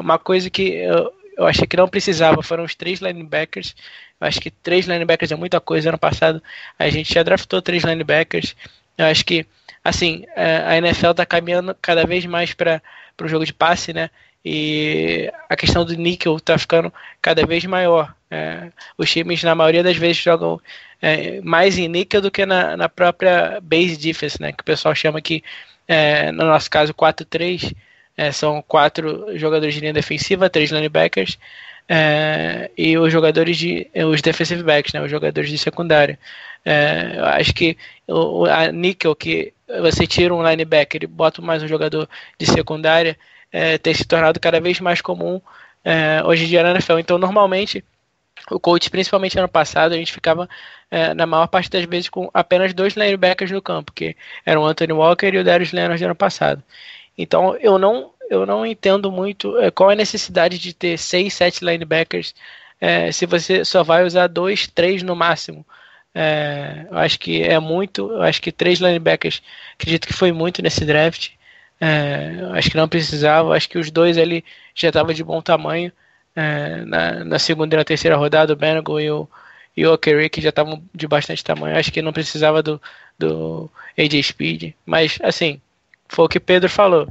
Uma coisa que eu, eu achei que não precisava foram os três linebackers. Eu acho que três linebackers é muita coisa. Ano passado a gente já draftou três linebackers. Eu acho que, assim, é, a NFL está caminhando cada vez mais para o jogo de passe, né? E a questão do níquel está ficando cada vez maior. É, os times, na maioria das vezes, jogam é, mais em níquel do que na, na própria base defense, né? Que o pessoal chama que é, no nosso caso 4-3, é, são quatro jogadores de linha defensiva, três linebackers é, e os jogadores de os defensive backs, né, os jogadores de secundária. É, eu acho que o, a níquel que você tira um linebacker e bota mais um jogador de secundária é, tem se tornado cada vez mais comum é, hoje em dia na NFL. Então, normalmente o coach, principalmente ano passado, a gente ficava é, na maior parte das vezes com apenas dois linebackers no campo, que eram o Anthony Walker e o Darius Leonard ano passado. Então eu não eu não entendo muito é, qual é a necessidade de ter seis, sete linebackers é, se você só vai usar dois, três no máximo. É, eu acho que é muito, eu acho que três linebackers, acredito que foi muito nesse draft. É, acho que não precisava, acho que os dois ali já estavam de bom tamanho. É, na, na, segunda e na terceira rodada, o Benagle e o, e o que já estavam de bastante tamanho. Acho que não precisava do, do AJ Speed. Mas, assim, foi o que Pedro falou.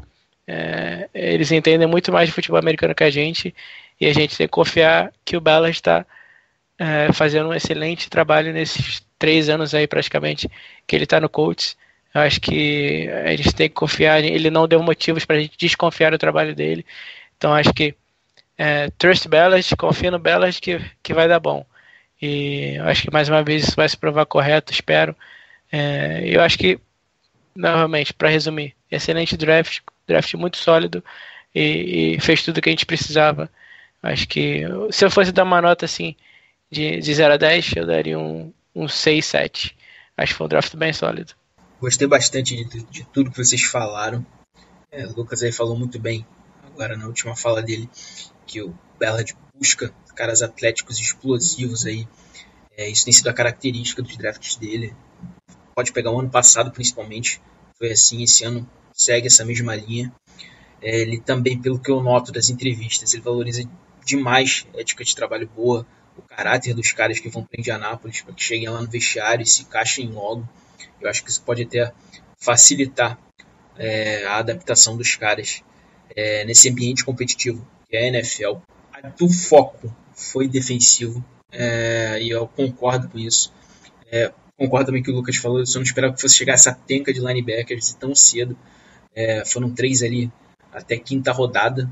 É, eles entendem muito mais de futebol americano que a gente e a gente tem que confiar que o Ballard está é, fazendo um excelente trabalho nesses três anos aí praticamente que ele está no Colts. Eu acho que a gente tem que confiar. Ele não deu motivos para a gente desconfiar do trabalho dele. Então acho que é, trust Ballard, confia no Ballard que, que vai dar bom. E eu acho que mais uma vez isso vai se provar correto, espero. É, eu acho que, novamente, para resumir, excelente draft, draft muito sólido e, e, fez tudo o que a gente precisava. Acho que se eu fosse dar uma nota assim de, de 0 a 10, eu daria um, um 6, 7. Acho que foi um draft bem sólido. Gostei bastante de, de tudo que vocês falaram. É, o Lucas aí falou muito bem agora na última fala dele que o Ballard busca caras atléticos explosivos aí. É, isso tem sido a característica dos drafts dele. Pode pegar o ano passado principalmente, foi assim. Esse ano segue essa mesma linha. É, ele também, pelo que eu noto das entrevistas, ele valoriza demais a ética de trabalho boa, o caráter dos caras que vão para Indianápolis para que cheguem lá no vestiário e se encaixem logo. Eu acho que isso pode até facilitar é, a adaptação dos caras é, nesse ambiente competitivo que é a NFL. O foco foi defensivo é, e eu concordo com isso. Concordo também que o Lucas falou, eu só não esperava que fosse chegar essa penca de linebackers tão cedo. É, foram três ali até quinta rodada.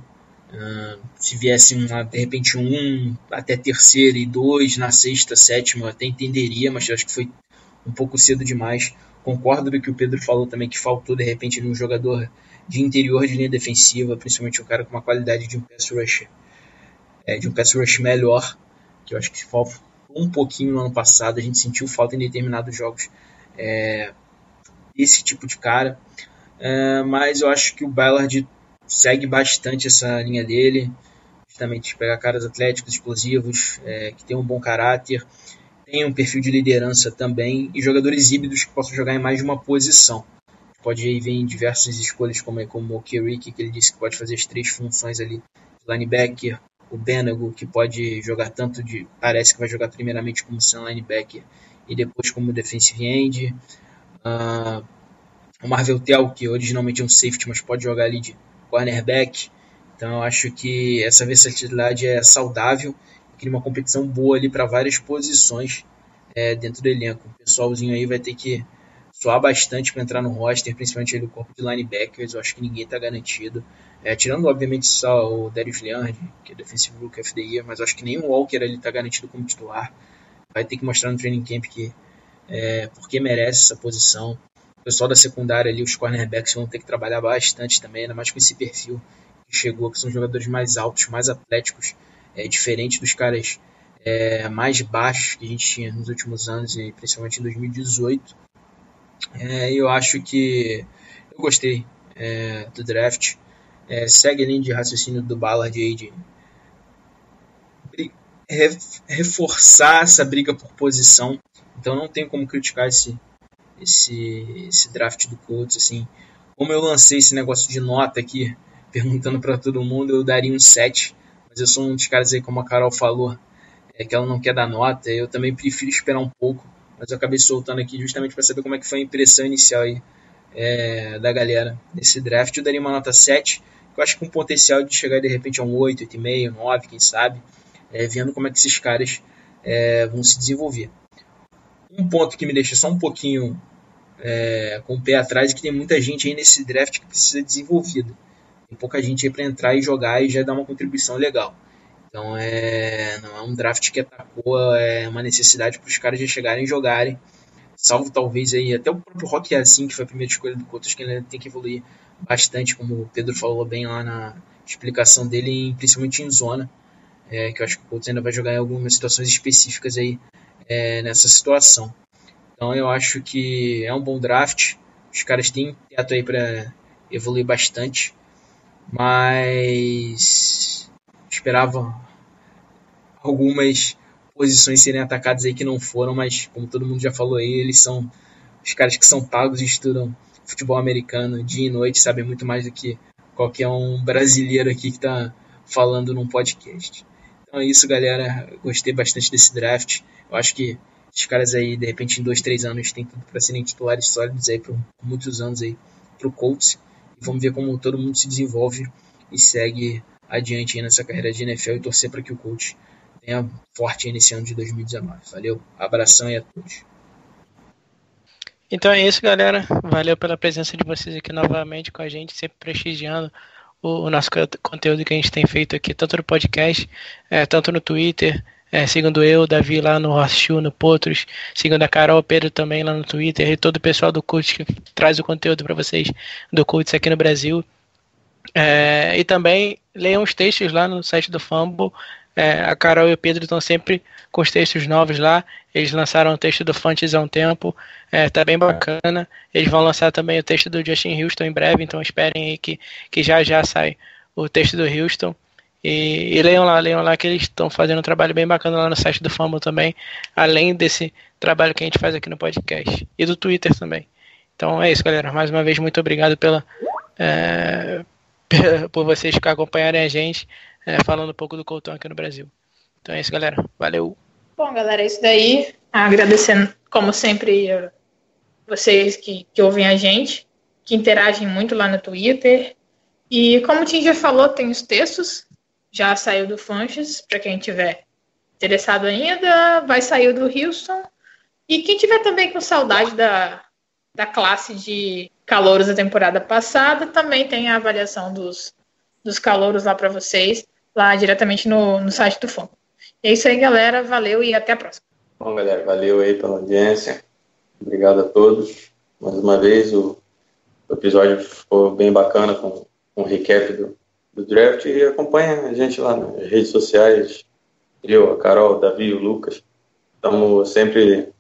Uh, se viesse uma, de repente um até terceira e dois na sexta, sétima, eu até entenderia, mas acho que foi um pouco cedo demais. Concordo com o que o Pedro falou também, que faltou de repente um jogador de interior de linha defensiva, principalmente um cara com uma qualidade de um pass rush, é, de um pass rush melhor, que eu acho que um pouquinho no ano passado, a gente sentiu falta em determinados jogos é, desse tipo de cara, é, mas eu acho que o Ballard segue bastante essa linha dele, justamente pegar caras atléticos, explosivos, é, que tem um bom caráter, tem um perfil de liderança também e jogadores híbridos que possam jogar em mais de uma posição. Pode ir em diversas escolhas, como, como o Kirik, que ele disse que pode fazer as três funções ali, linebacker, o Benago, que pode jogar tanto de. Parece que vai jogar primeiramente como sendo linebacker e depois como defensive end. Uh, o Marvel Tell, que originalmente é um safety, mas pode jogar ali de cornerback. Então eu acho que essa versatilidade é saudável cria uma competição boa ali para várias posições é, dentro do elenco. O pessoalzinho aí vai ter que suar bastante para entrar no roster, principalmente do corpo de linebackers. Eu acho que ninguém está garantido. É, tirando, obviamente, só o Darius Leonard, que é Defensive Rook of the Year, mas acho que nem o Walker ali está garantido como titular. Vai ter que mostrar no training camp que é, porque merece essa posição. O pessoal da secundária ali, os cornerbacks vão ter que trabalhar bastante também, ainda mais com esse perfil que chegou, que são jogadores mais altos, mais atléticos é, diferente dos caras é, mais baixos que a gente tinha nos últimos anos, e principalmente em 2018. É, eu acho que eu gostei é, do draft. É, segue a linha de raciocínio do Ballard aí de reforçar essa briga por posição. Então não tem como criticar esse, esse, esse draft do Colts. Assim. Como eu lancei esse negócio de nota aqui, perguntando para todo mundo, eu daria um 7 mas eu sou um dos caras aí, como a Carol falou, é que ela não quer dar nota. Eu também prefiro esperar um pouco, mas eu acabei soltando aqui justamente para saber como é que foi a impressão inicial aí é, da galera nesse draft. Eu daria uma nota 7, que eu acho que com potencial de chegar de repente a um 8, 8,5, 9, quem sabe, é, vendo como é que esses caras é, vão se desenvolver. Um ponto que me deixa só um pouquinho é, com o pé atrás e que tem muita gente aí nesse draft que precisa ser desenvolvida. Tem pouca gente aí para entrar e jogar e já dar uma contribuição legal. Então é, não é um draft que atacou é uma necessidade para os caras já chegarem e jogarem. Salvo talvez aí até o próprio Rock assim, que foi a primeira escolha do Cotas, que ele tem que evoluir bastante, como o Pedro falou bem lá na explicação dele, principalmente em zona. É, que eu acho que o Colts ainda vai jogar em algumas situações específicas aí é, nessa situação. Então eu acho que é um bom draft. Os caras têm teto aí para evoluir bastante, mas esperava algumas posições serem atacadas aí que não foram, mas como todo mundo já falou aí, eles são os caras que são pagos e estudam futebol americano dia e noite, sabem muito mais do que qualquer um brasileiro aqui que está falando num podcast. Então é isso, galera. Gostei bastante desse draft. Eu acho que os caras aí, de repente, em dois, três anos, tem tudo para serem titulares sólidos aí por muitos anos aí pro Colts. E vamos ver como todo mundo se desenvolve e segue adiante aí nessa carreira de NFL e torcer para que o Colts venha forte nesse ano de 2019. Valeu, abração aí a todos. Então é isso, galera. Valeu pela presença de vocês aqui novamente com a gente, sempre prestigiando o, o nosso conteúdo que a gente tem feito aqui, tanto no podcast, é, tanto no Twitter, é, segundo eu, Davi lá no Horseshoe, no Potros, segundo a Carol, Pedro também lá no Twitter, e todo o pessoal do Cult que traz o conteúdo para vocês do Cult aqui no Brasil. É, e também leiam os textos lá no site do Fumble. É, a Carol e o Pedro estão sempre com os textos novos lá. Eles lançaram o texto do Fantes há um tempo, é, tá bem bacana. Eles vão lançar também o texto do Justin Houston em breve, então esperem aí que, que já já sai o texto do Houston. E, e leiam lá, leiam lá que eles estão fazendo um trabalho bem bacana lá no site do Fumble também, além desse trabalho que a gente faz aqui no podcast e do Twitter também. Então é isso, galera. Mais uma vez, muito obrigado pela, é, por vocês que acompanharem a gente é, falando um pouco do Colton aqui no Brasil. Então é isso, galera. Valeu. Bom, galera, é isso daí. Agradecendo, como sempre, vocês que, que ouvem a gente, que interagem muito lá no Twitter. E como o Tim já falou, tem os textos já saiu do Funches, para quem tiver interessado ainda, vai sair do Houston. E quem tiver também com saudade da, da classe de calouros da temporada passada, também tem a avaliação dos, dos calouros lá para vocês, lá diretamente no, no site do Fundo. É isso aí, galera. Valeu e até a próxima. Bom, galera, valeu aí pela audiência. Obrigado a todos. Mais uma vez, o, o episódio ficou bem bacana com, com o recap do, do draft e acompanha a gente lá nas redes sociais. Eu, a Carol, o Davi, o Lucas. Estamos sempre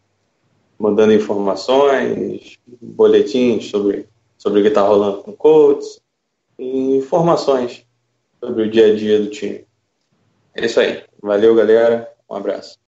mandando informações, boletins sobre, sobre o que está rolando com coaches e informações sobre o dia a dia do time. É isso aí. Valeu, galera. Um abraço.